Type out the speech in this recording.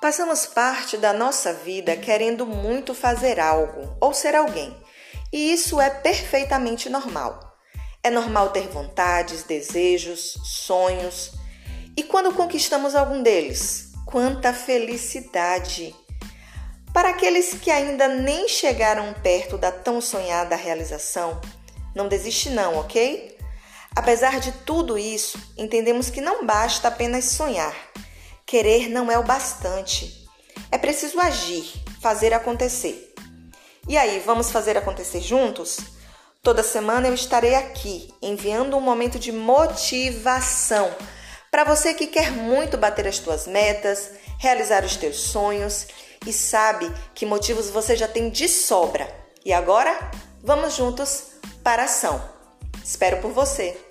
Passamos parte da nossa vida querendo muito fazer algo ou ser alguém, e isso é perfeitamente normal. É normal ter vontades, desejos, sonhos, e quando conquistamos algum deles, quanta felicidade! Para aqueles que ainda nem chegaram perto da tão sonhada realização, não desiste não, ok? Apesar de tudo isso, entendemos que não basta apenas sonhar Querer não é o bastante. É preciso agir, fazer acontecer. E aí, vamos fazer acontecer juntos? Toda semana eu estarei aqui enviando um momento de motivação para você que quer muito bater as suas metas, realizar os teus sonhos e sabe que motivos você já tem de sobra. E agora, vamos juntos para a ação. Espero por você.